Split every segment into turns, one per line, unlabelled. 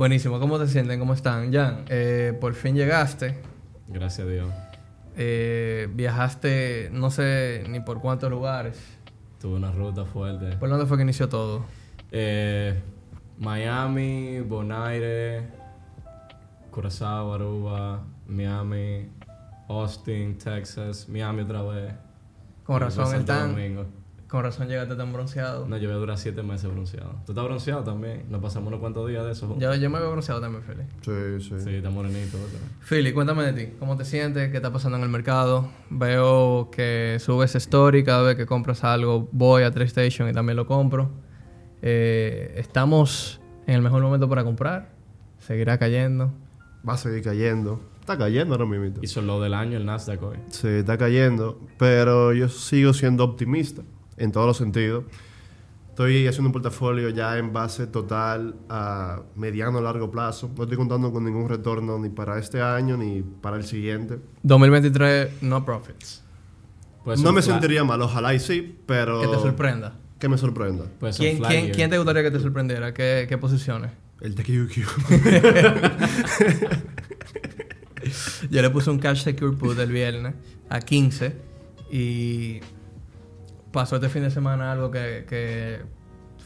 Buenísimo, ¿cómo te sienten? ¿Cómo están? Jan, eh, por fin llegaste.
Gracias a Dios.
Eh, viajaste no sé ni por cuántos lugares.
Tuve una ruta fuerte.
¿Por dónde fue que inició todo?
Eh, Miami, Bonaire, Curazao, Aruba, Miami, Austin, Texas, Miami otra vez.
Con razón, el tan,
Domingo.
Con razón llegaste tan bronceado.
No, yo voy a durar siete meses bronceado. ¿Tú estás bronceado también? Nos pasamos unos cuantos días de eso. juntos.
Yo, yo me veo bronceado también, Philly.
Sí, sí.
Sí, está morenito.
Philly, cuéntame de ti. ¿Cómo te sientes? ¿Qué está pasando en el mercado? Veo que subes story cada vez que compras algo. Voy a TripStation y también lo compro. Eh, estamos en el mejor momento para comprar. Seguirá cayendo.
Va a seguir cayendo. Está cayendo ahora mismo.
Hizo lo del año el Nasdaq hoy.
Sí, está cayendo. Pero yo sigo siendo optimista en todos los sentidos. Estoy haciendo un portafolio ya en base total a mediano o largo plazo. No estoy contando con ningún retorno ni para este año ni para el siguiente.
2023, no profits.
No me sentiría mal, ojalá y sí, pero...
Que te sorprenda.
Que me sorprenda.
¿Quién, quién, quién te gustaría que te sorprendiera? ¿Qué, qué posiciones?
El TQQ.
Yo le puse un cash secure put el viernes a 15 y pasó este fin de semana algo que, que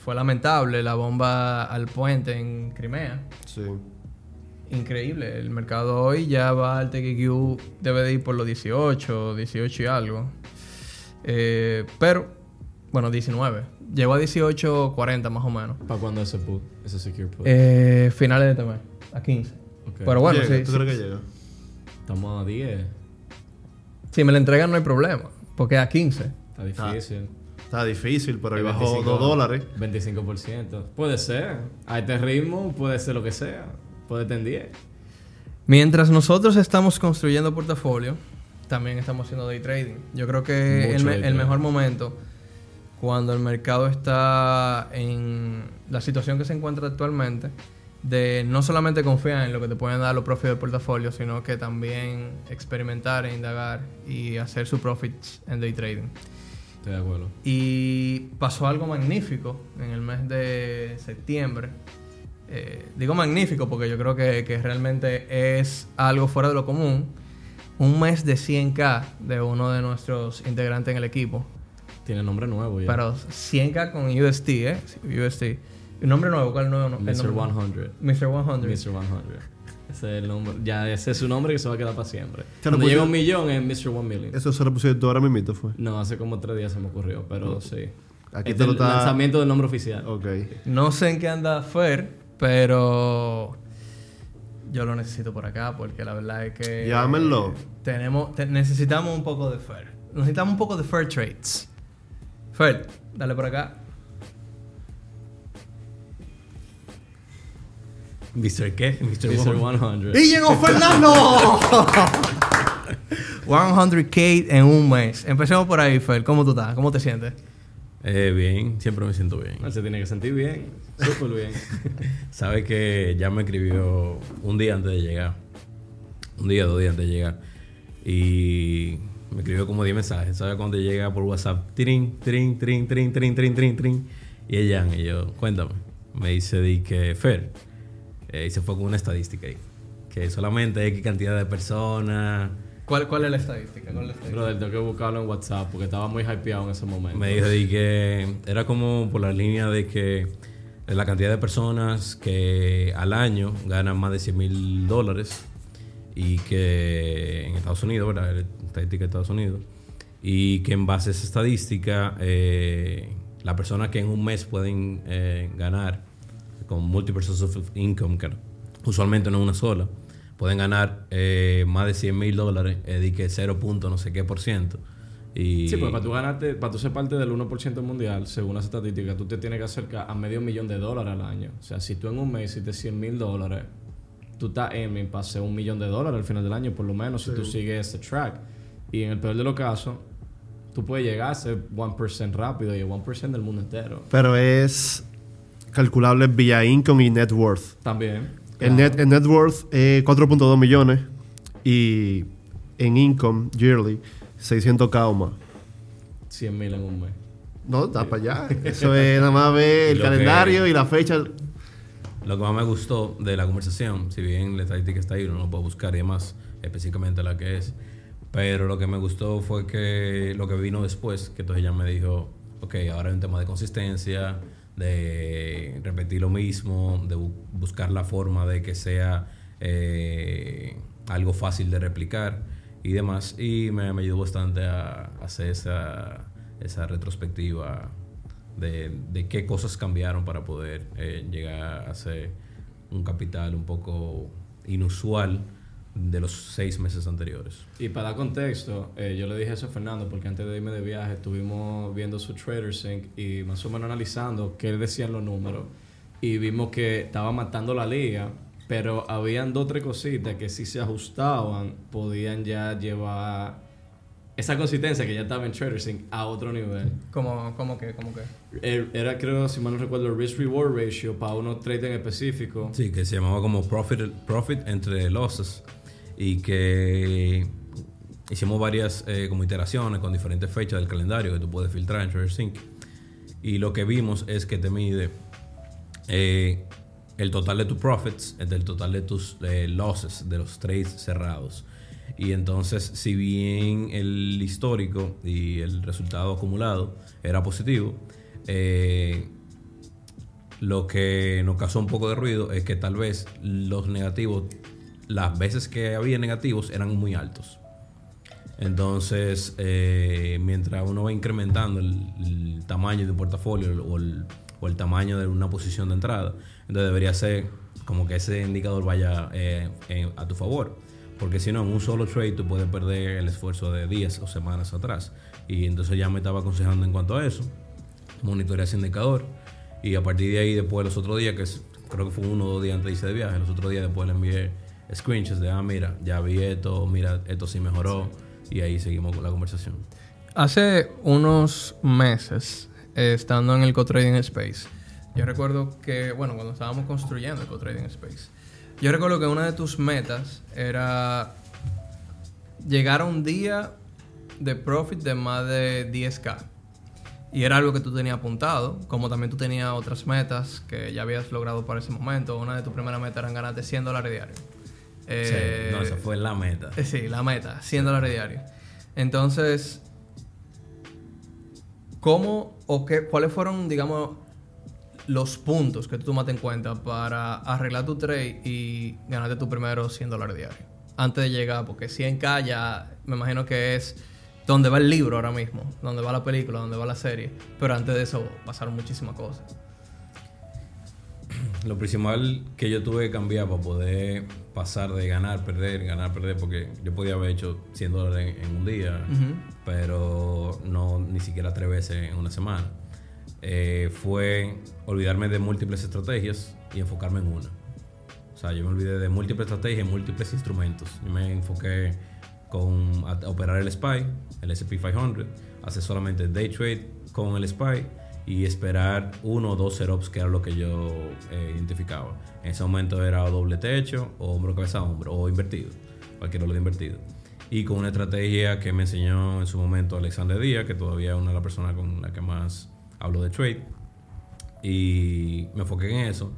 fue lamentable, la bomba al puente en Crimea.
sí.
Increíble, el mercado hoy ya va al TQQ, debe de ir por los 18, 18 y algo. Eh, pero, bueno, 19. Llegó a 18.40 más o menos.
¿Para cuándo ese put? Ese secure put.
Eh, finales de este mes, a 15.
Ok.
Pero bueno,
Llega,
sí,
¿Tú
sí.
crees que llega?
Estamos a 10.
Si me la entregan no hay problema, porque a 15.
Está difícil.
Está difícil, pero ahí bajó
25,
2 dólares.
25%. Puede ser. A este ritmo puede ser lo que sea. Puede estar en 10.
Mientras nosotros estamos construyendo portafolio, también estamos haciendo day trading. Yo creo que el, me- el mejor momento, cuando el mercado está en la situación que se encuentra actualmente, de no solamente confiar en lo que te pueden dar los profits del portafolio, sino que también experimentar e indagar y hacer sus profits en day trading.
Estoy de acuerdo.
Y pasó algo magnífico en el mes de septiembre. Eh, digo magnífico porque yo creo que, que realmente es algo fuera de lo común. Un mes de 100k de uno de nuestros integrantes en el equipo.
Tiene nombre nuevo ya.
Pero 100k con UST, ¿eh? UST. ¿El nombre nuevo? ¿Cuál es el nuevo? el
Mr.
nombre?
100.
Mr. 100.
Mr. 100. Ese es el nombre. Ya ese es su nombre que se va a quedar para siempre.
Te lo
Cuando llega un millón es Mr. 1 Million.
Eso se lo pusiste tú ahora mismo, fue.
No, hace como tres días se me ocurrió, pero sí.
Aquí
Este
te lo
es el
está-
lanzamiento del nombre oficial.
Ok.
No sé en qué anda Fer, pero yo lo necesito por acá porque la verdad es que
Llámenlo.
tenemos te- necesitamos un poco de Fer. Necesitamos un poco de Fer Trades. Fer, dale por acá.
¿Mr. qué? Mr.
Mr.
Woman.
100.
¡Y llegó Fernando! 100k en un mes. Empecemos por ahí, Fer. ¿Cómo tú estás? ¿Cómo te sientes?
Eh, bien, siempre me siento bien.
Se tiene que sentir bien. Súper bien.
Sabe que ya me escribió un día antes de llegar. Un día, dos días antes de llegar. Y me escribió como 10 mensajes. ¿Sabe cuando te llega por WhatsApp? Trin, trin, trin, trin, trin, trin, trin, trin. Y ella, y yo, cuéntame. Me dice di que Fer. Eh, y se fue con una estadística ahí. Que solamente X cantidad de personas.
¿Cuál, cuál es la estadística? ¿Cuál es la estadística?
Brother, tengo que buscarlo en WhatsApp porque estaba muy hypeado en ese momento.
Me dijo de que era como por la línea de que la cantidad de personas que al año ganan más de 100 mil dólares y que en Estados Unidos, ¿verdad? La Estadística de Estados Unidos. Y que en base a esa estadística, eh, las personas que en un mes pueden eh, ganar con multiple sources of income, que usualmente no una sola, pueden ganar eh, más de 100 mil dólares, eh, de que 0. punto no sé qué por ciento. Y
Sí, pues para tú ganarte, para tú ser parte del 1% mundial, según las estadísticas, tú te tienes que acercar a medio millón de dólares al año. O sea, si tú en un mes hiciste 100 mil dólares, tú estás aiming para hacer un millón de dólares al final del año, por lo menos, si tú sigues ese track. Y en el peor de los casos, tú puedes llegar a ser 1% rápido y el 1% del mundo entero.
Pero es calculable vía income y net worth.
También.
El, net, el net worth es 4.2 millones y en income yearly 600k o más.
100 mil en un mes.
No, está para allá. Eso es nada más ver el
Lo que-
calendario y la fecha.
lo que más me gustó de la conversación, si bien la estadística está ahí, uno lo puede buscar y demás, específicamente la que es, pero lo que me gustó fue que lo que vino después, que entonces ella me dijo, ok, ahora hay un tema de consistencia, de repetir lo mismo, de bu- buscar la forma de que sea eh, algo fácil de replicar y demás. Y me, ayudó bastante a hacer esa, esa retrospectiva de, de qué cosas cambiaron para poder eh, llegar a hacer un capital un poco inusual de los seis meses anteriores.
Y para dar contexto, eh, yo le dije eso a Fernando porque antes de irme de viaje estuvimos viendo su TraderSync y más o menos analizando qué decían los números y vimos que estaba matando la liga, pero habían dos o tres cositas que si se ajustaban podían ya llevar esa consistencia que ya estaba en TraderSync a otro nivel.
Como, como que, como que.
Er- Era, creo, si mal no recuerdo, el risk reward ratio para unos trades en específico.
Sí, que se llamaba como Profit, profit entre Losses y que hicimos varias eh, como iteraciones con diferentes fechas del calendario que tú puedes filtrar en TraderSync. Y lo que vimos es que te mide eh, el total de tus profits el total de tus eh, losses, de los trades cerrados. Y entonces, si bien el histórico y el resultado acumulado era positivo, eh, lo que nos causó un poco de ruido es que tal vez los negativos, las veces que había negativos eran muy altos. Entonces, eh, mientras uno va incrementando el, tamaño de un portafolio o el, tamaño de una posición de entrada, entonces debería ser como que ese indicador vaya eh, a tu favor. Porque si no, en un solo trade tú puedes perder el esfuerzo de días o semanas atrás. Y entonces ya me estaba aconsejando en cuanto a eso. Monitorear ese indicador. Y a partir de ahí, después los otros días, que creo que fue uno o dos días antes de irse de viaje, los otros días después le envié screenshots de, ah, mira, ya vi esto, mira, esto sí mejoró. Y ahí seguimos con la conversación.
Hace unos meses, eh, estando en el Co-Trading Space, yo recuerdo que, bueno, cuando estábamos construyendo el Co-Trading Space, yo recuerdo que una de tus metas era llegar a un día de profit de más de 10k. Y era algo que tú tenías apuntado, como también tú tenías otras metas que ya habías logrado para ese momento. Una de tus primeras metas eran ganarte 100 dólares diarios. Eh,
Sí, no, esa fue la meta.
eh, Sí, la meta, 100 dólares diarios. Entonces, ¿cómo o qué, cuáles fueron, digamos, los puntos que tú tomaste en cuenta para arreglar tu trade y ganarte tu primero 100 dólares diarios? Antes de llegar, porque 100k ya me imagino que es donde va el libro ahora mismo, donde va la película, donde va la serie. Pero antes de eso pasaron muchísimas cosas.
Lo principal que yo tuve que cambiar para poder pasar de ganar, perder, ganar, perder, porque yo podía haber hecho 100 dólares en, en un día, pero no ni siquiera tres veces en una semana, eh, fue olvidarme de múltiples estrategias y enfocarme en una. O sea, yo me olvidé de múltiples estrategias y múltiples instrumentos. Yo me enfoqué con a- a operar el SPY, el SP 500, hacer solamente day trade con el SPY y esperar uno o dos setups que era lo que yo eh, identificaba. En ese momento era doble techo o hombro cabeza hombro o invertido, cualquier orden invertido. Y con una estrategia que me enseñó en su momento Alexander Díaz, que todavía es una de las personas con la que más hablo de trade. Y me enfoqué en eso.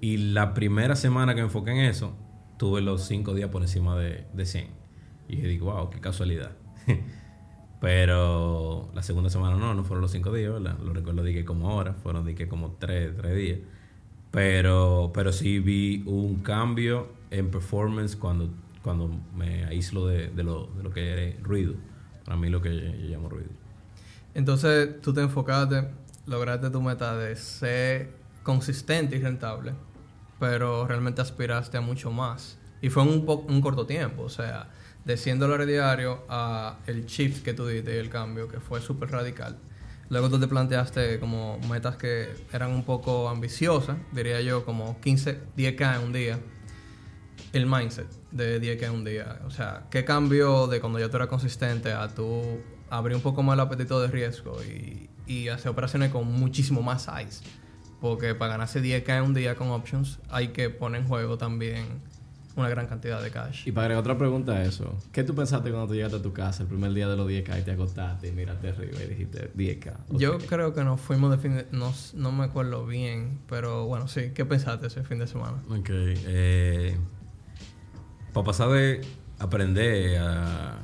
Y la primera semana que me enfoqué en eso, tuve los cinco días por encima de, de 100. Y dije, wow, qué casualidad. Pero la segunda semana no, no fueron los cinco días, ¿verdad? Lo recuerdo dije como ahora, fueron dije como tres, tres días. Pero, pero sí vi un cambio en performance cuando, cuando me aíslo de, de, lo, de lo que es ruido. Para mí lo que yo, llamo ruido.
Entonces tú te enfocaste, lograste tu meta de ser consistente y rentable, pero realmente aspiraste a mucho más. Y fue un, un corto tiempo, o sea, de 100 dólares diarios a el shift que tú diste y el cambio, que fue súper radical. Luego tú te planteaste como metas que eran un poco ambiciosas, diría yo, como 15, 10k en un día. El mindset de 10k en un día. O sea, ¿qué cambió de cuando yo tú eras consistente a tú abrir un poco más el apetito de riesgo y, y hacer operaciones con muchísimo más size? Porque para ganarse 10k en un día con options hay que poner en juego también una gran cantidad de cash.
Y para agregar otra pregunta a eso, ¿qué tú pensaste cuando tú llegaste a tu casa el primer día de los 10K y te acostaste y miraste arriba y dijiste 10K?
Yo creo que nos fuimos de fin de... No, no me acuerdo bien, pero bueno, sí. ¿Qué pensaste ese fin de semana?
Ok. Eh, para pasar de aprender a,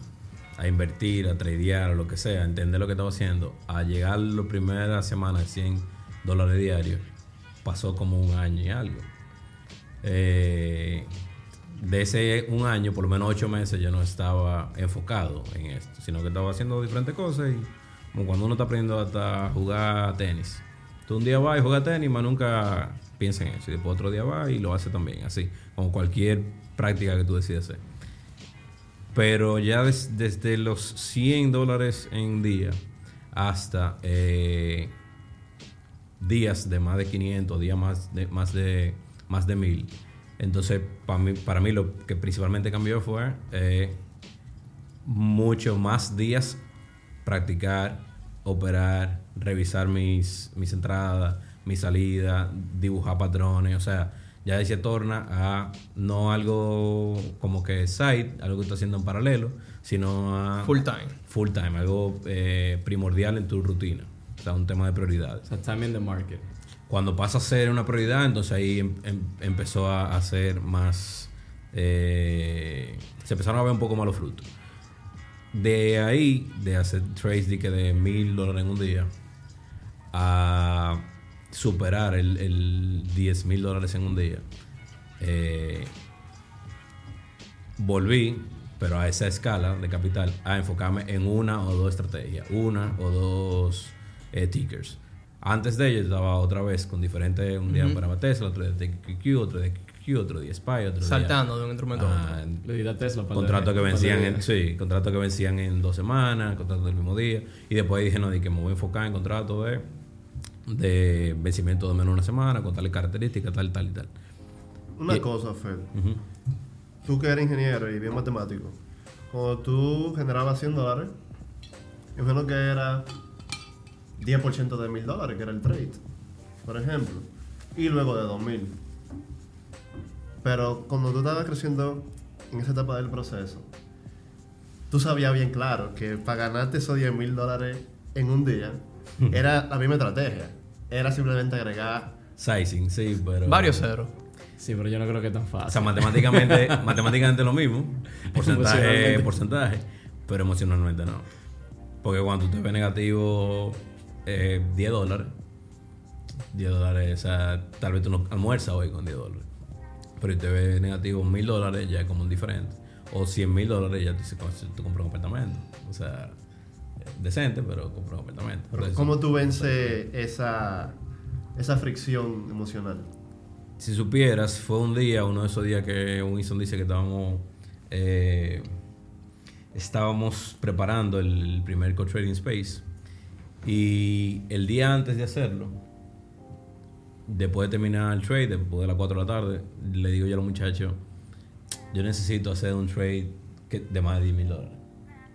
a invertir, a tradear, o lo que sea, entender lo que estaba haciendo, a llegar la primera semana a 100 dólares diarios, pasó como un año y algo. Eh, de ese un año, por lo menos ocho meses, yo no estaba enfocado en esto, sino que estaba haciendo diferentes cosas y como cuando uno está aprendiendo hasta jugar tenis. Tú un día vas y juegas tenis, más nunca piensa en eso. Y después otro día vas y lo hace también, así, como cualquier práctica que tú decidas hacer. Pero ya des- desde los 100 dólares en día hasta eh, días de más de 500, días más de, más de, más de 1000. Entonces, para mí, para mí lo que principalmente cambió fue eh, mucho más días practicar, operar, revisar mis, mis entradas, mis salidas, dibujar patrones. O sea, ya se torna a no algo como que side, algo que estás haciendo en paralelo, sino a
Full time.
full time, algo eh, primordial en tu rutina. O sea, un tema de prioridades.
O sea, time in the market.
Cuando pasa a ser una prioridad, entonces ahí em- em- empezó a hacer más. eh, se empezaron a ver un poco más los frutos. De ahí, de hacer trades de, que de mil dólares en un día, a superar el, el 10 mil dólares en un día, eh, volví, pero a esa escala de capital, a enfocarme en una o dos estrategias, una o dos eh, tickers. Antes de ello estaba otra vez con diferentes, un día para Tesla, otro día de QQ, otro de QQ, otro día SPY, otro día...
Saltando de un instrumento a
Ah,
otro.
Le di a Tesla para
contratos que vencían
de-
en, sí, contratos que vencían en dos semanas, contratos del mismo día. Y después dije, no, di que me voy a enfocar en contratos de, de vencimiento de menos de una semana, con tales características, tal, tal y tal.
Una
Y-
cosa, Fed.
Ujú.
Tú que eres ingeniero y bien matemático, cuando tú generabas 100 dólares, imagino que era 10% de 1000 dólares, que era el trade, por ejemplo, y luego de 2000. Pero cuando tú estabas creciendo en esa etapa del proceso, tú sabías bien claro que para ganarte esos 10 mil dólares en un día, era la misma estrategia. Era simplemente agregar
Sizing, sí, pero...
Varios ceros.
Sí, pero yo no creo que es tan
O
fácil.
sea, matemáticamente, matemáticamente lo mismo, porcentaje, porcentaje, pero emocionalmente no. Porque cuando tú te ves negativo eh, 10 dólares, 10 dólares, o sea, tal vez tú no almuerzas hoy con 10 dólares. Pero si te ves negativo 1000 dólares, ya es como un diferente. O 100 mil dólares, ya tú, dices, "Coño, tú compras un apartamento. O sea, decente, pero compras un apartamento. Entonces,
¿Cómo tú vences esa, esa fricción emocional?
Si supieras, fue un día, uno de esos días que Winston dice que estábamos eh, estábamos preparando el, primer co-trading space y el día antes de hacerlo, después de terminar el trade, después de las 4 de la tarde, le digo yo a los muchachos, yo necesito hacer un trade que- de más de 10 mil dólares.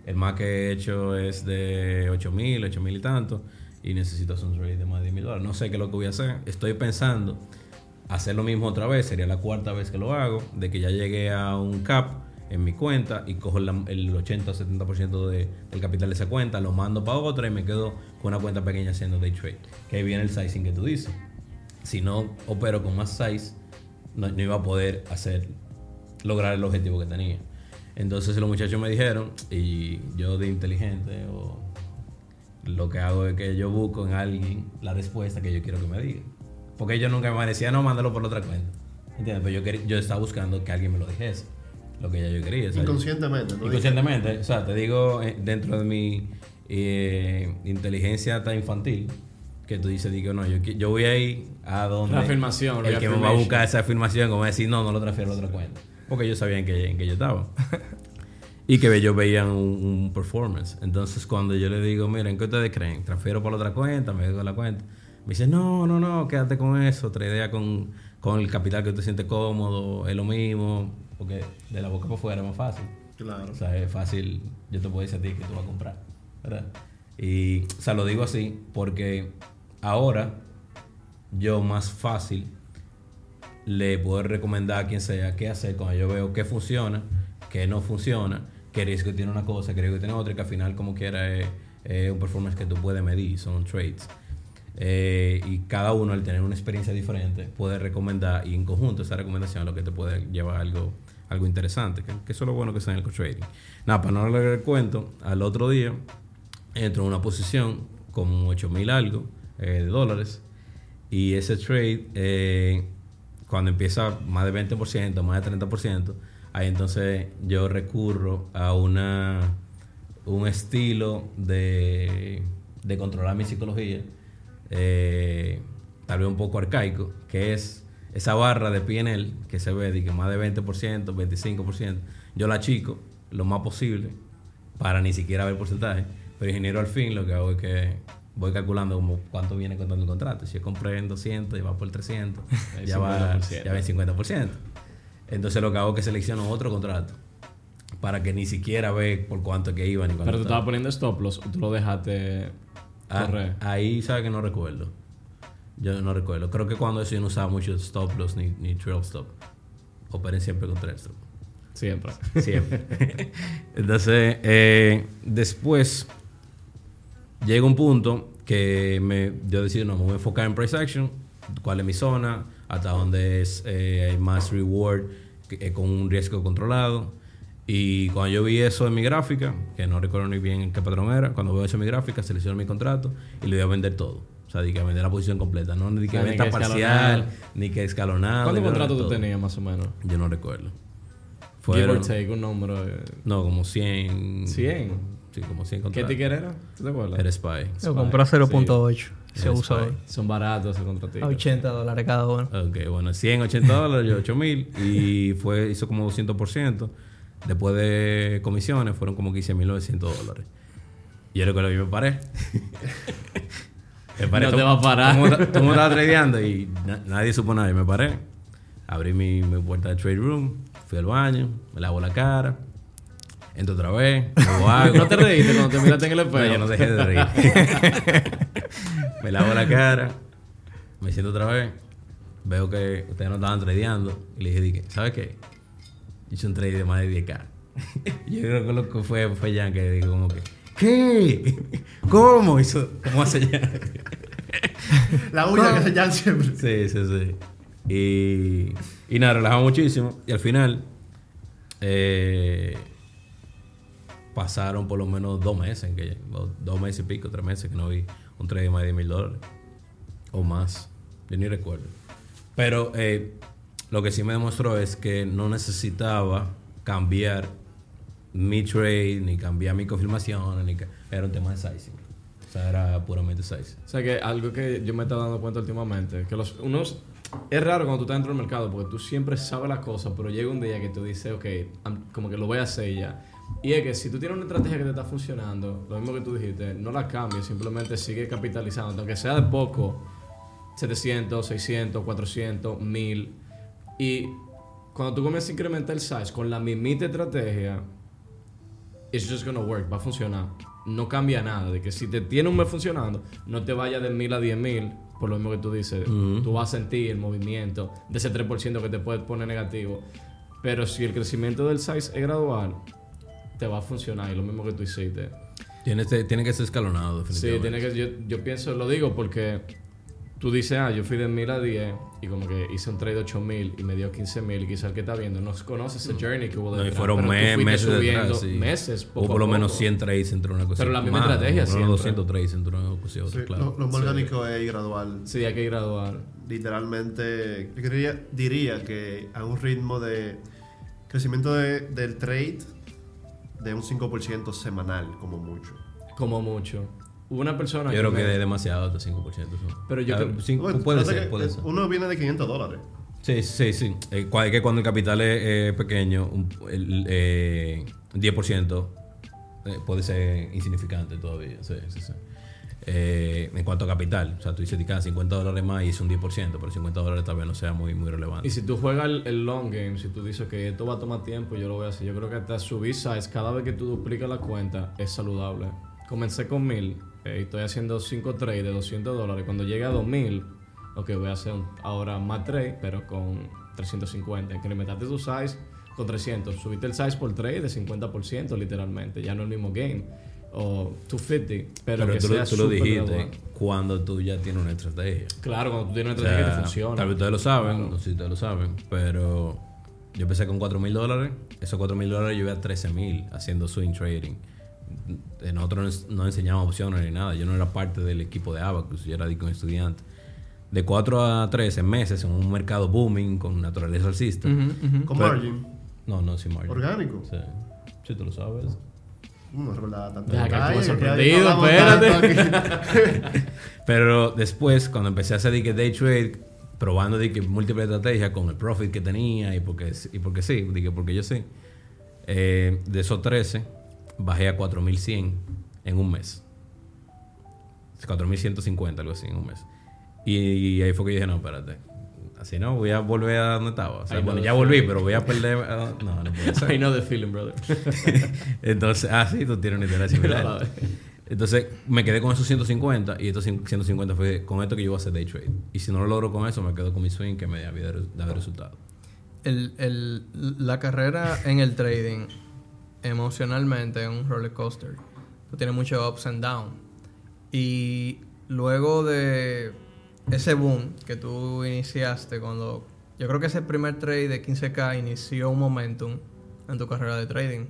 El más que he hecho es de 8 mil, 8 mil y tanto, y necesito hacer un trade de más de 10 mil dólares. No sé qué es lo que voy a hacer. Estoy pensando hacer lo mismo otra vez, sería la cuarta vez que lo hago, de que ya llegué a un cap en mi cuenta y cojo el 80 o 70% de, del capital de esa cuenta, lo mando para otra y me quedo con una cuenta pequeña haciendo day trade. Que ahí viene el sizing que tú dices. Si no opero con más size, no, iba a poder hacer, lograr el objetivo que tenía. Entonces los muchachos me dijeron, y yo de inteligente, o lo que hago es que yo busco en alguien la respuesta que yo quiero que me diga. Porque ellos nunca me decían, no, mándalo por otra cuenta. ¿Entiendes? Pero yo, yo estaba buscando que alguien me lo dijese. Lo que ya yo quería. o sea, yo-
Inconscientemente, ¿no?
Inconscientemente, o sea, te digo eh, dentro de mi eh, inteligencia tan infantil que tú dices, digo, no, yo, yo voy a ir a donde
La afirmación,
el que me va a buscar esa afirmación, como decir, no, no lo transfiero a la otra cuenta. Porque ellos sabían que, en que yo estaba. y que ellos veían un, un performance. Entonces, cuando yo le digo, miren, ¿qué ustedes creen? ¿Transfiero por la otra cuenta? ¿Me dejo la cuenta? Me dice, no, no, no, quédate con eso. Traidea con, con el capital que tú sientes cómodo, es lo mismo. Porque de la boca para afuera es más fácil.
Claro.
O sea, es fácil, yo te puedo decir a ti que tú vas a comprar, ¿verdad? Y, o sea, lo digo así porque ahora yo más fácil le puedo recomendar a quien sea qué hacer cuando yo veo qué funciona, qué no funciona, qué riesgo tiene una cosa, qué riesgo tiene otra, y que al final, como quiera, es, es un performance que tú puedes medir, son traits. Eh, y cada uno, al tener una experiencia diferente, puede recomendar, y en conjunto esa recomendación es lo que te puede llevar a algo, algo interesante, que, eso es lo bueno que está en el co-trading. Nada, para no alargar el cuento, al otro día entro en una posición con 8 mil algo eh, de dólares, y ese trade, eh, cuando empieza más de 20%, más de 30%, ahí entonces yo recurro a una un estilo de, de controlar mi psicología, eh, tal vez un poco arcaico, que es esa barra de PNL que se ve de que más de 20%, 25%, yo la chico lo más posible para ni siquiera ver porcentaje, pero ingeniero al fin lo que hago es que voy calculando como cuánto viene contando el contrato. Si yo compré en 200 y va por 300,
El
ya va,
50%.
ya va en 50%. Entonces lo que hago es que selecciono otro contrato para que ni siquiera ve por cuánto que iba ni cuánto
Pero tú
estaba.
estabas poniendo stop loss o tú lo dejaste
Ah,
correr.
ahí sabe que no recuerdo. Yo no recuerdo. Creo que cuando eso yo no usaba mucho stop loss ni, ni trail stop. Operé siempre con trail stop.
Siempre.
Siempre. Entonces, eh, después llega un punto que me, yo decido, no, me voy a enfocar en price action, cuál es mi zona, hasta dónde es, eh, hay más reward eh, con un riesgo controlado. Y cuando yo vi eso en mi gráfica, que no recuerdo ni bien en qué patrón era, cuando veo eso en mi gráfica, selecciono mi contrato y le voy a vender todo. O sea, di que vender la posición completa, no ni que
sea, ni
venta
que
parcial, ni que escalonado.
¿Cuántos
ni
contratos tú tenías más o menos?
Yo no recuerdo.
Give or
Fueron,
take, un número. eh,
no, como 100.
100.
Sí, como 100
¿Qué
contratos.
ticket era? ¿Tú te acuerdas?
Era Spy.
Lo compró a 0.8. Se
Era
usa hoy.
Son baratos esos
A
contratitos.
80 dólares cada uno.
Ok, bueno, 100, 80 dólares, yo 8 mil. Y fue, hizo como 200%. Después de comisiones fueron como 15.900 dólares. Y yo recuerdo que yo me paré. Me paré.
No te vas a parar.
Todo el mundo- estaba tradeando y na- nadie supo nada. Y me paré. Abrí mi, mi puerta de trade room. Fui al baño. Me lavo la cara. Entro otra vez. Hago algo.
¿No te reíste cuando te miraste en el espejo?
No, yo no dejé de reír. me lavo la cara, me siento otra vez, veo que ustedes no estaban tradeando y le dije, ¿sabes qué? Hice un trade de más de 10k. yo creo que lo que fue, fue Jan que dijo como que, ¿qué? ¿Cómo? Hizo, ¿Cómo hace Jan?
La uña que llama siempre.
Sí, sí, sí. Y, y nada, relajamos muchísimo. Y al final, eh, pasaron por lo menos dos meses, en que, dos meses y pico, tres meses que no vi un trade de más de 10 mil dólares. O más. Yo ni recuerdo. Pero eh, lo que sí me demostró es que no necesitaba cambiar mi trade, ni cambiar mi confirmación, ni era un tema de sizing. O sea, era puramente sizing.
O sea que algo que yo me he estado dando cuenta últimamente, que los unos es raro cuando tú estás dentro del mercado porque tú siempre sabes las cosas, pero llega un día que tú dices, ok, am- como que lo voy a hacer ya. Y es que si tú tienes una estrategia que te está funcionando, lo mismo que tú dijiste, no la cambies, simplemente sigue capitalizando, aunque sea de poco, 700, 600, 400, 1000. Y cuando tú comienzas a incrementar el size con la mismita estrategia, it's just gonna work, va a funcionar. No cambia nada. De que si te tiene un mes funcionando, no te vayas de mil a diez mil, por lo mismo que tú dices.
Ujú.
Tú vas a sentir el movimiento de ese 3% que te puede poner negativo. Pero si el crecimiento del size es gradual, te va a funcionar. Y lo mismo que tú hiciste.
Tiene, tiene que ser escalonado,
Sí,
definitivamente.
tiene que, yo, yo pienso, lo digo porque tú dices, ah, yo fui de 1000 a 10 y como que hice un trade de 8000 y me dio 15000 y quizá el que está viendo no conoce ese journey que hubo
No, y
detrás,
fueron
pero tú
me-
fuiste
meses
subiendo
detrás, sí.
meses,
Hubo
poco
por lo
a
menos
poco.
100 trades entre una cosa
Pero la misma
más,
estrategia siempre.
200 trades entre una cosa y otra,
Sí,
claro.
lo, lo más orgánico es gradual.
Sí, hay que graduar.
Literalmente, yo diría, diría que a un ritmo de crecimiento de- del trade de un 5% semanal, como mucho.
Como mucho. Hubo una persona
Yo creo que es demasiado hasta 5%. eso.
Pero yo
Ah,
creo-
puede ser,
que,
puede
eh,
ser.
Uno viene de 500 dólares.
Sí, sí, sí. Eh, que cuando el capital es eh, pequeño, un, el, eh, 10% eh, puede ser insignificante todavía. Sí, sí, sí. Eh, en cuanto a capital, o sea, tú dices que cada 50 dólares más y es un 10%, pero 50 dólares tal vez no sea muy, muy relevante.
Y si tú juegas el, el long game, si tú dices que esto va a tomar tiempo, yo lo voy a hacer. Yo creo que hasta subir size cada vez que tú duplicas la cuenta es saludable. Comencé con 1000 eh, y estoy haciendo 5 trades de 200 dólares. Cuando llegue a 2000, ok, voy a hacer ahora más trade, pero con 350. Incrementaste tu size con 300. Subiste el size por trade de 50%, literalmente. Ya no es el mismo game. O 250. Pero,
Pero
que
tú,
sea
tú lo dijiste
gradual.
cuando tú ya tienes una estrategia.
Claro, cuando tú tienes una
O sea,
estrategia que te funciona.
Tal vez ustedes lo saben,
Claro.
no sé si ustedes lo saben, pero yo empecé con 4 mil dólares. Esos 4 mil dólares yo iba a 13 mil haciendo swing trading. Eh, Nosotros no, enseñábamos opciones ni nada. Yo no era parte del equipo de Abacus, yo era de- un estudiante. De 4 a 13 meses en un mercado booming con naturaleza alcista.
Ujú, ujú.
Con
Pero-
margin.
No, no, sin margin.
Orgánico.
Sí. Sí, tú lo sabes.
No rola tanto.
Deja que sorprendido,
no
espérate.
Pero después, cuando empecé a hacer de que day trade, probando de que múltiples estrategias con el profit que tenía y porque, y porque sí, de que porque yo sí, eh, de esos 13, bajé a 4100 en un mes. 4150, algo así, en un mes. Y, ahí fue que yo dije, no, espérate. Así no, voy a volver a donde estaba. O sea, bueno, ya volví, pero voy a perder. ah, no, no puede ser.
I know the feeling, brother.
Entonces, ah, sí, tú tienes una idea similar. Entonces, me quedé con esos 150 y estos 150 fue con esto que yo voy a hacer day trade. Y si no lo logro con eso, me quedo con mi swing que me da vida de de resultado.
El, el, la carrera en el trading emocionalmente es un roller coaster. Tú tienes muchos ups and downs. Y luego de ese boom que tú iniciaste cuando... Yo creo que ese primer trade de 15K inició un momentum en tu carrera de trading.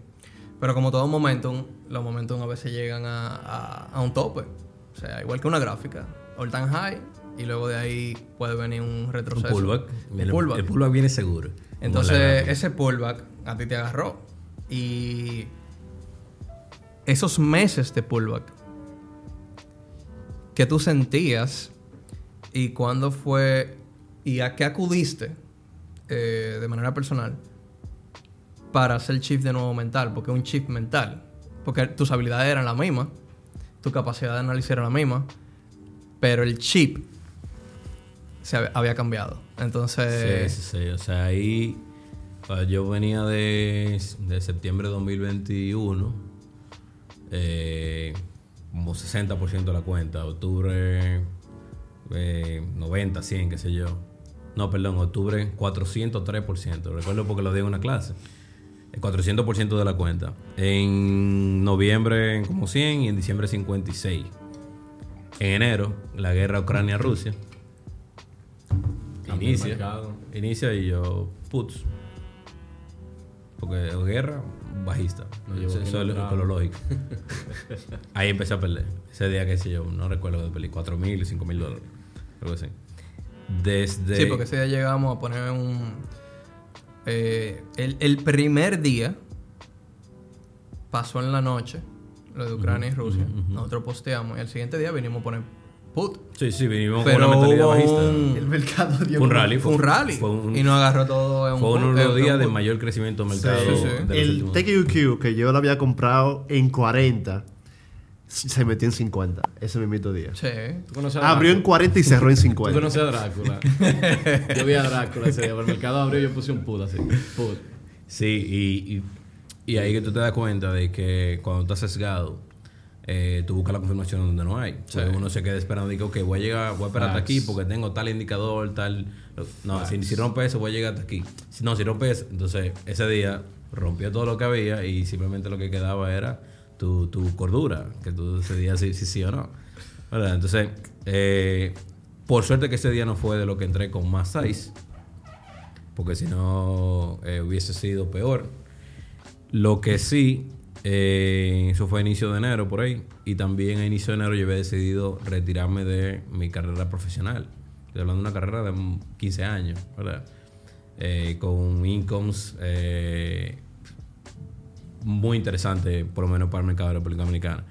Pero como todo momentum, los momentum a veces llegan a, a- a un tope. O sea, igual que una gráfica. All time high y luego de ahí puede venir un
Un
retroceso.
pullback.
Un
El,
pullback.
el pullback viene seguro.
Entonces, ese pullback a ti te agarró. Y esos meses de pullback que tú sentías y cuándo fue y a qué acudiste eh, de manera personal para hacer shift de nuevo mental, porque un shift mental, porque tus habilidades eran las mismas, tu capacidad de análisis era la misma, pero el chip se hab- había cambiado. Entonces,
Sí, sí, sí. O sea, ahí yo venía de, de septiembre de 2021, eh, como 60% de la cuenta. Octubre eh, 90, 100, qué sé yo. No, perdón, octubre 403%. Recuerdo porque lo di en una clase. El 400% de la cuenta. En noviembre como 100 y en diciembre 56. En enero, la guerra Ucrania-Rusia. Inicia. Inicia y yo, putz. Porque guerra, bajista. Eso, eso es lo, lógico. Ahí empecé a perder. Ese día, qué sé yo, no recuerdo de perdí 4 mil, 5 mil dólares. Algo así. Desde.
Sí, porque ese día llegamos a poner un... eh, el, el primer día pasó en la noche, lo de Ucrania y Rusia. Nosotros posteamos y el siguiente día vinimos a poner put.
Sí, sí, vinimos
Pero
con una mentalidad
hubo
bajista.
un-
El mercado dio
Fue un rally.
Fue un rally.
Fue un,
y nos agarró todo en un
fue uno de los
un
días de mayor crecimiento del mercado.
sí, sí.
de los
El
últimos-
TQQ que yo lo había comprado en 40 se metió en 50 ese mismo día.
Sí.
¿Tú conoces a
Abrió en
Drácula?
40 y cerró en
¿Tú
50.
conoces a Drácula? yo vi a Drácula ese día. Por el mercado abrió y yo puse un put así. Put.
Sí, y, y, y ahí que tú te das cuenta de que cuando estás sesgado, eh, tú buscas la confirmación donde no hay. Porque uno se queda esperando y que, ok, voy a llegar, voy a esperar hasta aquí porque tengo tal indicador, tal. No, si, si rompe eso, voy a llegar hasta aquí. Si, no, si rompe eso, entonces ese día rompió todo lo que había y simplemente lo que quedaba era tu, tu cordura, que tú decidías si sí, sí o no. ¿Verdad? Entonces, eh, por suerte que ese día no fue de lo que entré con más 6 porque si no eh, hubiese sido peor. Lo que sí, eh, eso fue a inicio de enero por ahí, y también a inicio de enero yo había decidido retirarme de mi carrera profesional. Estoy hablando de una carrera de mm, 15 años, ¿verdad? Eh, con incomes eh, muy interesantes, por lo menos para el mercado de la República Dominicana.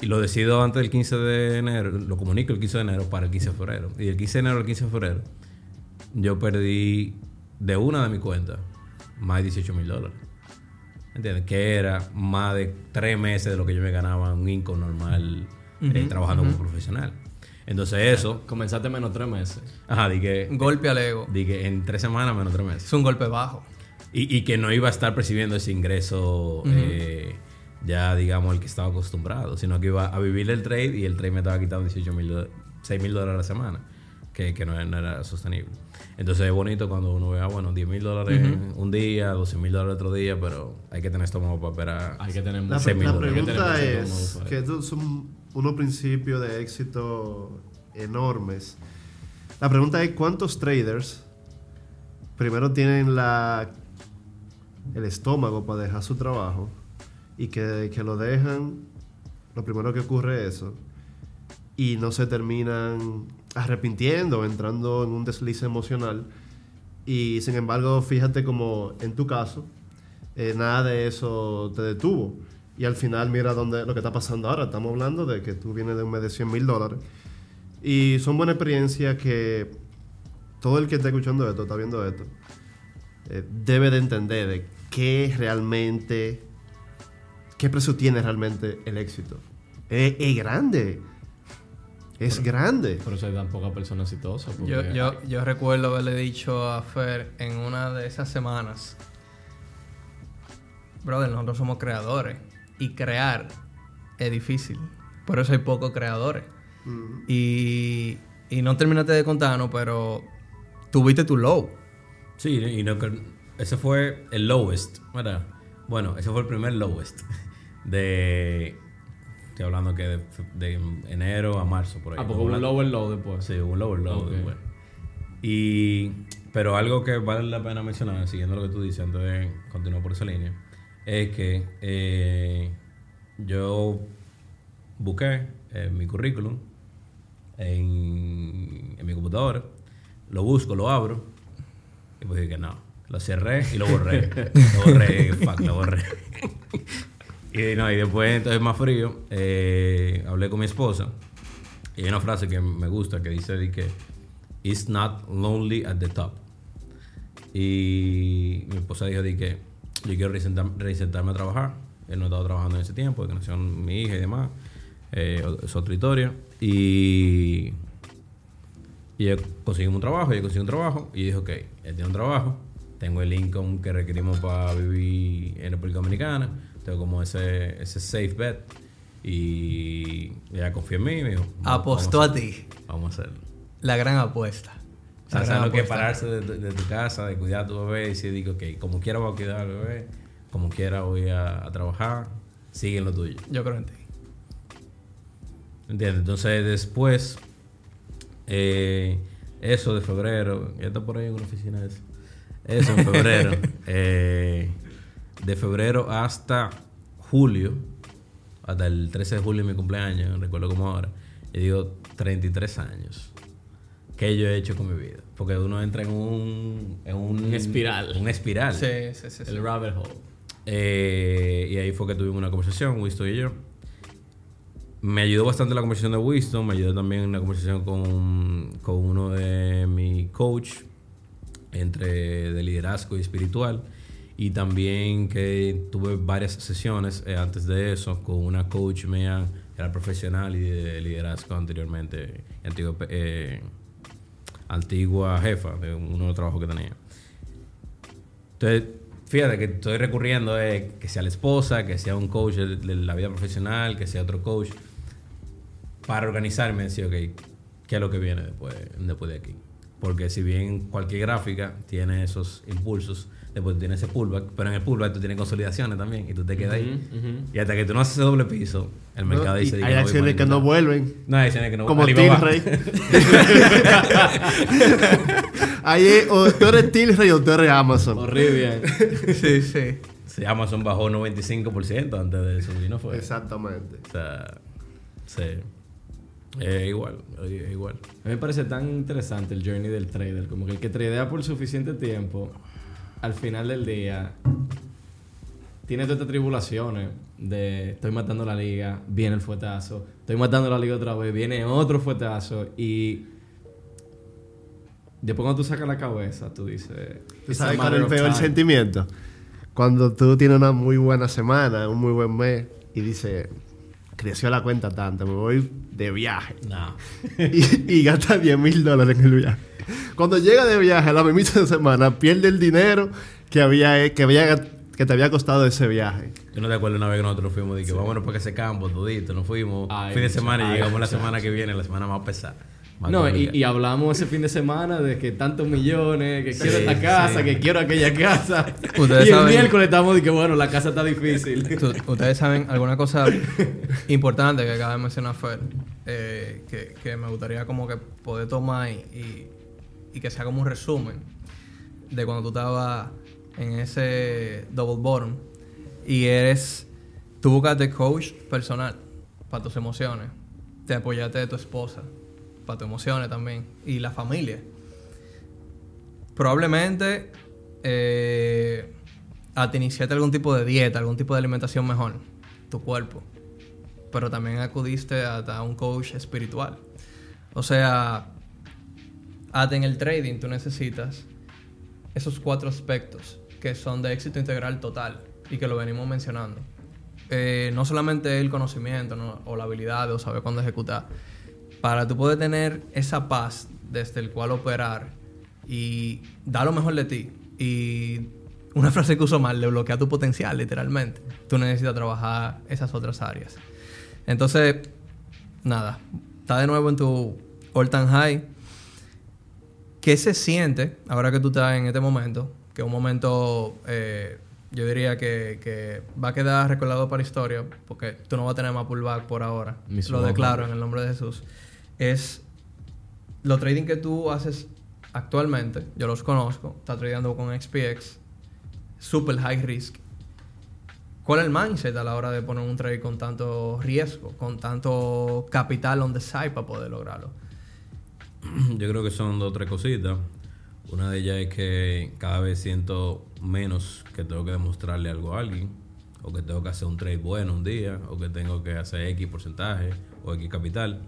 Y lo decido antes del 15 de enero, lo comunico el 15 de enero para el 15 de febrero. Y el 15 de enero al 15 de febrero, yo perdí de una de mi cuenta más de 18 mil dólares. ¿Entiendes? Que era más de tres meses de lo que yo me ganaba en un income normal eh, trabajando como profesional. Entonces eso,
Comenzaste menos tres meses.
ajá, di que,
Golpe al ego.
di que en tres semanas menos tres meses.
Es un golpe bajo.
Y, y que no iba a estar percibiendo ese ingreso eh, ya, digamos, el que estaba acostumbrado, sino que iba a vivir el trade y el trade me estaba quitando 18 mil, 6 mil dólares a la semana. Que, que no, no era sostenible. Entonces es bonito cuando uno ve, ah, bueno, 10 mil dólares un día, 12 mil dólares otro día, pero hay que tener estómago para esperar.
Hay que tener
La, pre- la
que
pregunta es, que estos son unos principios de éxito enormes. La pregunta es, ¿cuántos traders primero tienen la, el estómago para dejar su trabajo y que, que lo dejan, lo primero que ocurre es eso, y no se terminan arrepintiendo, entrando en un desliz emocional? Y sin embargo, fíjate como en tu caso, eh, nada de eso te detuvo. Y al final mira dónde, lo que está pasando ahora. Estamos hablando de que tú vienes de un mes de 100 mil dólares. Y son buenas experiencias que todo el que está escuchando esto, está viendo esto, eh, debe de entender de qué realmente, qué precio tiene realmente el éxito. Es, grande. Es grande.
Por eso hay tan pocas personas exitosas. porque
Yo, yo, yo recuerdo haberle dicho a Fer en una de esas semanas, brother, nosotros somos creadores y crear es difícil. Por eso hay pocos creadores. Y, y no terminaste de contarnos, pero tuviste tu low.
Sí, y no, ese fue el lowest, ¿verdad? Bueno, ese fue el primer lowest de... Estoy hablando que de, de enero a marzo, por ahí.
Ah, porque hubo un lower low después.
Sí, un lower low después. Y, pero algo que vale la pena mencionar, siguiendo lo que tú dices, antes de continuar por esa línea, es que eh, yo busqué eh, mi currículum en, en mi computadora, lo busco, lo abro, y pues dije que no, lo cerré y lo borré. lo borré, fuck, lo borré. y, no, y después, entonces más frío, eh, hablé con mi esposa. Y hay una frase que me gusta que dice de que It's not lonely at the top. Y mi esposa dijo de que yo quiero reinsertar- reinsertarme a trabajar. Él no estaba trabajando en ese tiempo, que nació mi hija y demás. Eh, es otra historia. Y, y ella conseguimos un trabajo, ella consiguió un trabajo. Y dijo, ok, él tiene un trabajo. Tengo el income que requerimos para vivir en República Dominicana. Tengo como ese, ese safe bet. Y ella confió en mí y me dijo,
Apostó a ti.
Vamos a hacerlo.
La gran apuesta.
O sea, ¿sabes lo que pararse de, de- de tu casa, de cuidar a tu bebé y decir, digo, ok, como quiera voy a cuidar al bebé, como quiera voy a, a trabajar, sigue lo tuyo.
Yo creo en ti.
¿Entiendes? Entonces, después, eh, eso de febrero, ya está por ahí en una oficina de eso. Eso en febrero. eh, de febrero hasta julio, hasta el 13 de julio, mi cumpleaños, recuerdo como ahora, yo digo 33 años. ¿Qué yo he hecho con mi vida? Porque uno entra en un... En un
Una espiral.
Una espiral.
Sí, sí, sí. sí.
El rabbit hole.
Eh, y ahí fue que tuvimos una conversación, Winston y yo. Me ayudó bastante la conversación de Winston, me ayudó también la conversación con, con uno de mi coach entre de liderazgo y espiritual. Y también que tuve varias sesiones eh, antes de eso con una coach mía, que era profesional y de liderazgo anteriormente, antigua, eh, antigua jefa de uno de los trabajos que tenía. Entonces, fíjate que estoy recurriendo eh, que sea la esposa, que sea un coach de, de la vida profesional, que sea otro coach, para organizarme y decir, ok, ¿qué es lo que viene después, después de aquí? Porque si bien cualquier gráfica tiene esos impulsos, después tiene ese pullback, pero en el pullback tú tienes consolidaciones también y tú te quedas ahí. Y hasta que tú no haces ese doble piso, el mercado
¿no?
dice...
Hay acciones que no vuelven.
No, hay acciones que no
Como
Alibaba.
Tilray. Ahí es, o tú eres Tilray o tú eres Amazon.
Horrible.
sí, sí.
Sí, Amazon bajó 95% antes de subir, ¿no fue?
Exactamente.
O sea, sí. Es igual, es igual.
A mí me parece tan interesante el journey del trader. Como que el que tradea por suficiente tiempo, al final del día, tiene todas estas tribulaciones de estoy matando la liga, viene el fuetazo, estoy matando la liga otra vez, viene otro fuetazo y después cuando tú sacas la cabeza, tú dices...
¿Tú
"It's a
sabes cuál es el peor
time".
sentimiento? Cuando tú tienes una muy buena semana, un muy buen mes, y dices, creció la cuenta tanto, me voy de viaje.
No.
y, y gasta 10 mil dólares en el viaje. Cuando llega de viaje a la misma semana, pierde el dinero que, había, que, había, que te había costado ese viaje.
Yo no te acuerdo una vez que nosotros fuimos, de que vámonos para ese campo, todito, nos fuimos,
Ay,
fin de semana y
Ay,
llegamos la semana que viene, la semana más pesada.
No, y, hablamos ese fin de semana de que tantos millones, que quiero esta casa,
sí.
que quiero aquella casa.
Ustedes
y el
saben-
miércoles estamos de que, bueno, la casa está difícil.
Ustedes saben alguna cosa importante que acaba de mencionar Fer, eh, que, que me gustaría como que poder tomar y, y- y que sea como un resumen de cuando tú estabas en ese double bottom y eres, tú buscaste coach personal para tus emociones, te apoyaste de tu esposa para tus emociones también y la familia. Probablemente eh, a te iniciaste algún tipo de dieta, algún tipo de alimentación mejor, tu cuerpo. Pero también acudiste hasta un coach espiritual. O sea, hasta en el trading tú necesitas esos cuatro aspectos que son de éxito integral total y que lo venimos mencionando. Eh, no solamente el conocimiento ¿no? o la habilidad o saber cuándo ejecutar. Para tú poder tener esa paz desde el cual operar y dar lo mejor de ti. Y una frase que uso mal, le bloquea tu potencial, literalmente. Tú necesitas trabajar esas otras áreas. Entonces, nada, está de nuevo en tu all time high. ¿Qué se siente ahora que tú estás en este momento? Que es un momento, eh, yo diría que, que va a quedar recordado para historia, porque tú no vas a tener más pullback por ahora.
Mismo.
Lo declaro en el nombre de Jesús. Es los trading que tú haces actualmente, yo los conozco, estás tradeando con XPX, super high risk. ¿Cuál es el mindset a la hora de poner un trade con tanto riesgo, con tanto capital on the side para poder lograrlo?
Yo creo que son dos o tres cositas. Una de ellas es que cada vez siento menos que tengo que demostrarle algo a alguien, o que tengo que hacer un trade bueno un día, o que tengo que hacer X porcentaje o X capital.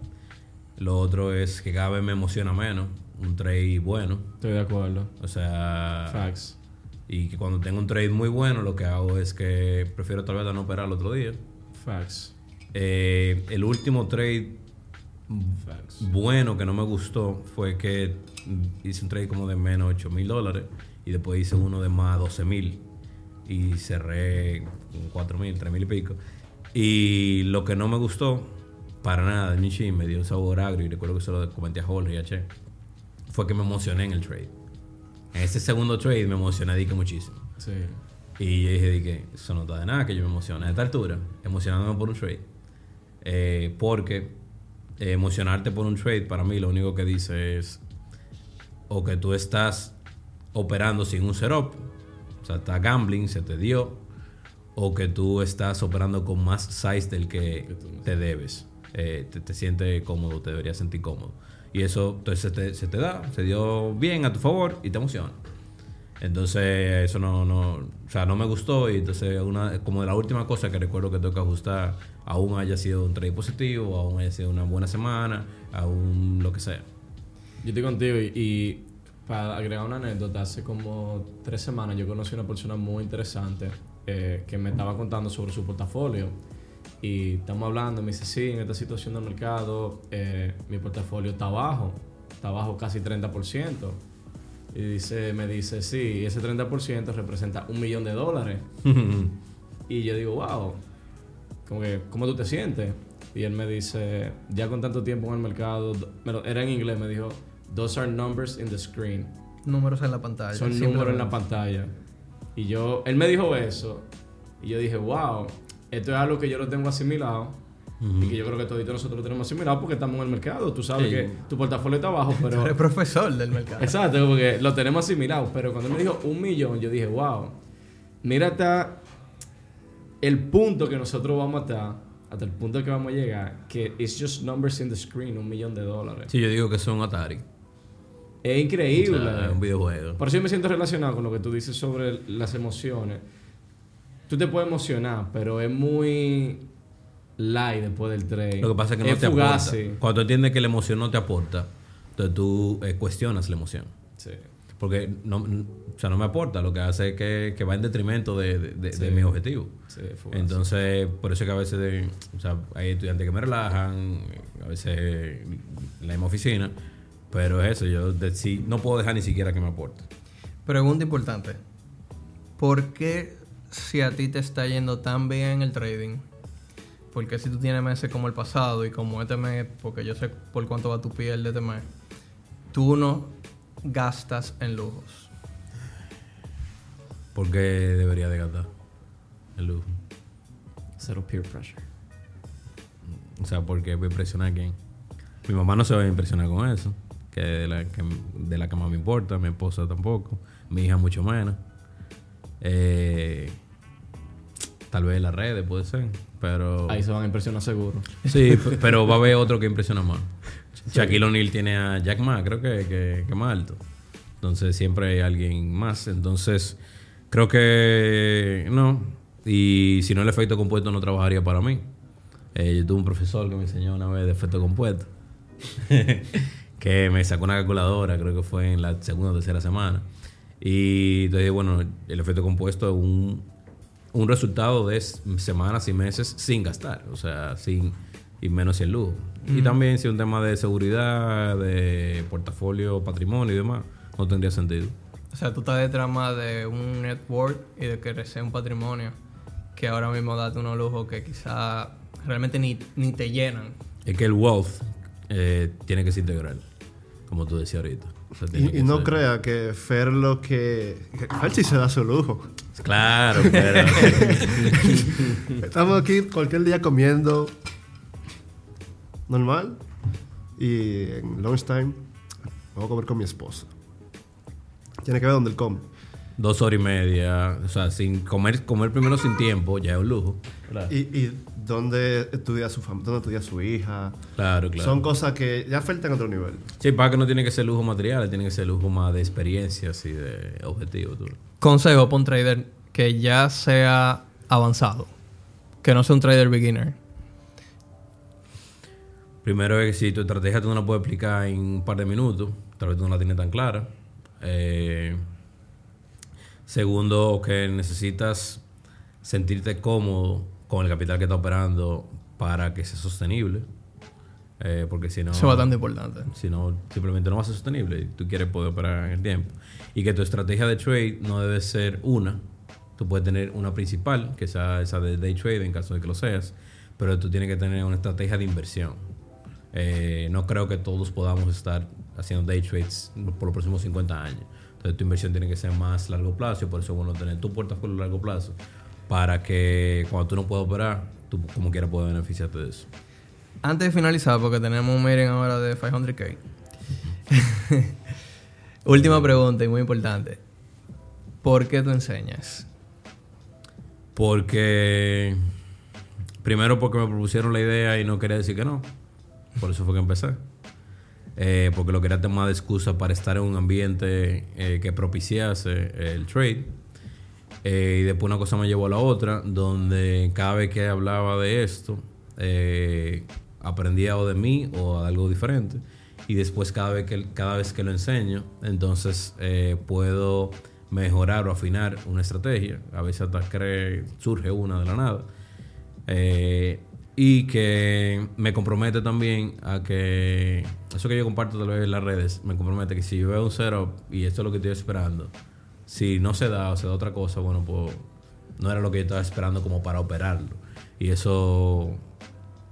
Lo otro es que cada vez me emociona menos un trade bueno.
Estoy de acuerdo.
O sea,
Facts.
y que cuando tengo un trade muy bueno, lo que hago es que prefiero tal vez no operar el otro día.
Facts.
Eh, el último trade
Facts.
bueno que no me gustó fue que hice un trade como de menos 8 mil dólares y después hice uno de más 12 mil y cerré con 4 mil, 3 mil y pico. Y lo que no me gustó para nada, chin, me dio un sabor agrio y recuerdo que se lo comenté a Jorge y a Che, fue que me emocioné en el trade. En ese segundo trade me emocioné dije muchísimo.
Sí.
Y yo dije, dije, eso no está de nada que yo me emocione a esta altura, emocionándome por un trade. Eh, porque eh, emocionarte por un trade, para mí, lo único que dice es o que tú estás operando sin un setup, o sea, está gambling, se te dio, o que tú estás operando con más size del que te debes. Eh, te, te sientes cómodo, te deberías sentir cómodo. Y eso entonces se te, se te da, se dio bien a tu favor y te emociona. Entonces, eso no, no, o sea, no me gustó y entonces una, como de la última cosa que recuerdo que tengo que ajustar, aún haya sido un trade positivo, aún haya sido una buena semana, aún lo que sea.
Yo estoy contigo y, y para agregar una anécdota, hace como tres semanas yo conocí a una persona muy interesante eh, que me estaba contando sobre su portafolio. Y estamos hablando, me dice, sí, en esta situación del mercado eh, mi portafolio está bajo, está bajo casi 30%. Y dice, me dice, sí, ese 30% representa un millón de dólares. Y yo digo, wow, como que, ¿cómo tú te sientes? Y él me dice, ya con tanto tiempo en el mercado, era en inglés, me dijo, those are numbers in the screen.
Números en la pantalla.
Son números en la pantalla. Y yo, él me dijo eso, y yo dije, wow, esto es algo que yo lo tengo asimilado. Y que yo creo que todos nosotros lo tenemos asimilado porque estamos en el mercado. Tú sabes
Sí.
que tu portafolio está bajo,
Tú
pero...
eres profesor del mercado.
Exacto, porque lo tenemos asimilado. Pero cuando me dijo un millón, yo dije, wow, mira hasta el punto que nosotros vamos a estar, hasta el punto que vamos a llegar, que it's just numbers in the screen, un millón de dólares.
Sí, yo digo que son Atari.
Es
O
increíble.
sea, es un videojuego.
Por eso yo me siento relacionado con lo que tú dices sobre las emociones. Tú te puedes emocionar, pero es muy light después del trade.
Lo que pasa es que no te
fugaz,
aporta.
sí.
Cuando tú entiendes que la emoción no te aporta, entonces tú eh, cuestionas la emoción.
Sí.
Porque no, o sea, no me aporta, lo que hace es que, que va en detrimento de, de, de- de
Sí.
mi objetivo.
Sí, fugaz.
Entonces, por eso es que a veces de- o sea, hay estudiantes que me relajan, a veces en la misma oficina, pero es eso, yo no puedo dejar ni siquiera que me aporte.
Pregunta importante. ¿Por qué si a ti te está yendo tan bien el trading? porque si tú tienes meses como el pasado y como este mes, porque yo sé por cuánto va tu piel de este mes, tú no gastas en lujos.
¿Por qué debería de gastar el lujo?
Cero peer pressure.
O sea, porque voy a impresionar a quién. Mi mamá no se va a impresionar con eso, que de la que, de la que más me importa, mi esposa tampoco, mi hija mucho menos. Eh, tal vez las redes puede ser, pero...
Ahí se van a impresionar seguro.
Sí, pero va a haber otro que impresiona más. Shaquille O'Neal tiene a Jack Ma, creo que, que, que más alto. Entonces siempre hay alguien más. Entonces creo que no. Y si no el efecto compuesto no trabajaría para mí. Eh, yo tuve un profesor que me enseñó una vez de efecto compuesto. que me sacó una calculadora, creo que fue en la segunda o tercera semana. Y entonces, bueno, el efecto compuesto es un, un resultado de semanas y meses sin gastar, o sea, sin y menos sin lujo. Y también si un tema de seguridad, de portafolio, patrimonio y demás, no tendría sentido.
O sea, tú estás detrás más de un network y de crecer un patrimonio que ahora mismo date unos lujos que quizá realmente ni, ni te llenan.
Es que el wealth eh, tiene que ser integral, como tú decías ahorita.
Y, no
ser-
crea que Fer lo que... que Fer sí se da su lujo.
Claro, pero...
Estamos aquí cualquier día comiendo normal y en lunchtime vamos a comer con mi esposa. Tiene que ver dónde él come.
Dos horas y media, o sea, sin comer, comer primero sin tiempo, ya es un lujo. Claro,
Y, y dónde estudia su familia, dónde estudia su hija.
claro. claro.
Son cosas que ya faltan a otro nivel.
Sí, para que no tiene que ser lujo material, tiene que ser lujo más de experiencias y de objetivos. tú.
Consejo para un trader que ya sea avanzado, que no sea un trader beginner.
Primero es que si tu estrategia tú no la puedes explicar en un par de minutos, tal vez tú no la tienes tan clara. Eh, segundo, que necesitas sentirte cómodo con el capital que está operando para que sea sostenible. Eh, porque si no...
Eso es bastante importante.
Si no, simplemente no va a ser sostenible. y Tú quieres poder operar en el tiempo. Y que tu estrategia de trade no debe ser una. Tú puedes tener una principal, que sea esa de day trade en caso de que lo seas. Pero tú tienes que tener una estrategia de inversión. Eh, no creo que todos podamos estar haciendo day trades por los próximos 50 años. Entonces tu inversión tiene que ser más largo plazo y por eso es bueno tener tu portafolio a largo plazo para que cuando tú no puedas operar, tú como quieras puedas beneficiarte de eso.
Antes de finalizar, porque tenemos un meeting ahora de 500k. Última pregunta y muy importante. ¿Por qué tú enseñas?
Porque. Primero, porque me propusieron la idea y no quería decir que no. Por eso fue que empecé. Eh, porque lo quería tomar de excusa para estar en un ambiente eh, que propiciase el trade. Eh, y después una cosa me llevó a la otra, donde cada vez que hablaba de esto, eh, aprendía o de mí o algo diferente. Y después cada vez que, cada vez que lo enseño, entonces eh, puedo mejorar o afinar una estrategia. A veces hasta cree, surge una de la nada. Eh, y que me compromete también a que eso que yo comparto tal vez en las redes, me compromete que si yo veo un setup y esto es lo que estoy esperando, si no se da o se da otra cosa, bueno, pues no era lo que yo estaba esperando como para operarlo. Y eso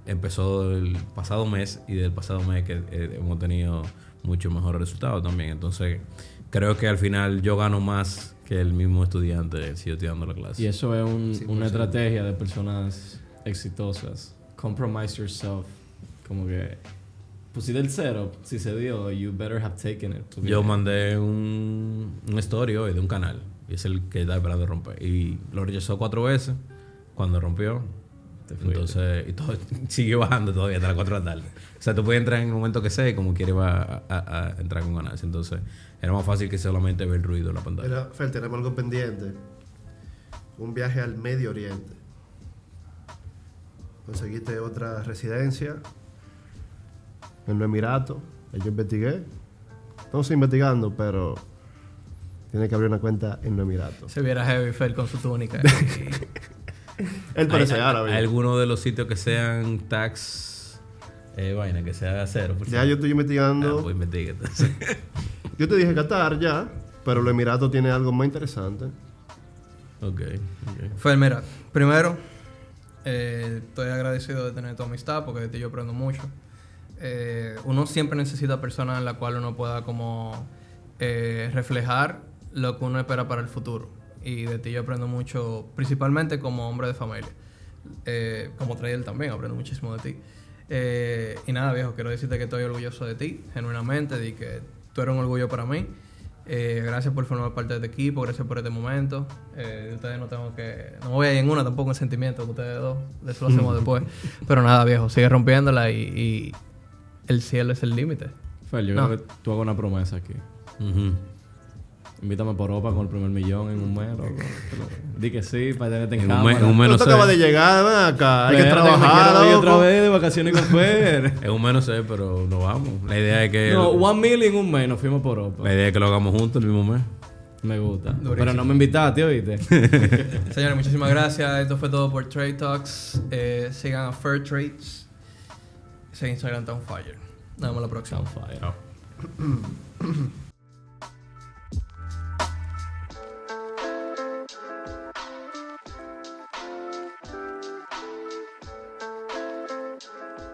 empezó el pasado mes y del pasado mes que eh, hemos tenido mucho mejores resultados también. Entonces, creo que al final yo gano más que el mismo estudiante si yo estoy dando la clase.
Y eso es un- una estrategia de personas exitosas. Compromise yourself. Como que pusiste el cero, si se dio, you better have taken it. Porque-
Yo mandé un, un story hoy de un canal y es el que está esperando romper. Y lo rechazó cuatro veces cuando rompió. Entonces, y todo sigue bajando todavía hasta las 4 de la tarde. O sea, tú puedes entrar en el momento que sea y como quieres va a, a- a entrar con ganancia. Entonces, era más fácil que solamente ver el ruido en la pantalla.
Fer, tenemos algo pendiente. Un viaje al Medio Oriente. Conseguiste otra residencia en los Emiratos. Yo investigué. Estamos investigando, pero tiene que abrir una cuenta en los Emiratos.
Se viera Heavy Fer con su túnica.
Él parece
¿Hay,
árabe.
hay alguno de los sitios que sean tax eh, vaina, que sea cero? por
Ya yo estoy
Ah,
investigando.
pues investiga, entonces.
Yo te dije Qatar ya, pero los Emiratos tiene algo más interesante.
ok, ok.
Fer, mira, primero, Eh, estoy agradecido de tener tu amistad porque de ti yo aprendo mucho. Eh, uno siempre necesita personas en las cuales uno pueda como eh, reflejar lo que uno espera para el futuro. Y de ti yo aprendo mucho, principalmente como hombre de familia. Eh, como trader también, aprendo muchísimo de ti. Y nada, viejo, quiero decirte que estoy orgulloso de ti, genuinamente, de que tú eres un orgullo para mí. Eh, gracias por formar parte de este equipo, gracias por este momento. Eh, de ustedes no tengo que. No voy a ir en una tampoco en sentimiento de ustedes dos. De eso lo hacemos después. Pero nada, viejo, sigue rompiéndola y, y el cielo es el límite.
Fel, yo
No.
creo que tú hagas una promesa aquí.
Ujú.
Invítame por Opa con el primer millón en un mes, loco. Di que sí, para tenerte en,
En un
cámara.
mes, en un mes
Pero
no
acabas de llegar, ven acá. Hay que trabajar,
ir otra
loco.
vez de vacaciones con Fer.
En un mes no sé, pero nos vamos. La idea es que.
no, one million en un mes nos fuimos por Opa.
La idea es que lo hagamos juntos el mismo mes.
Me gusta.
Durísimo.
Pero no me invitaste, ¿oíste?
Señores, muchísimas gracias. Esto fue todo por Trade Talks. Eh, sigan a Fair Trades. Ese Instagram está on fire. Nos vemos la próxima.
Fire.
Chao.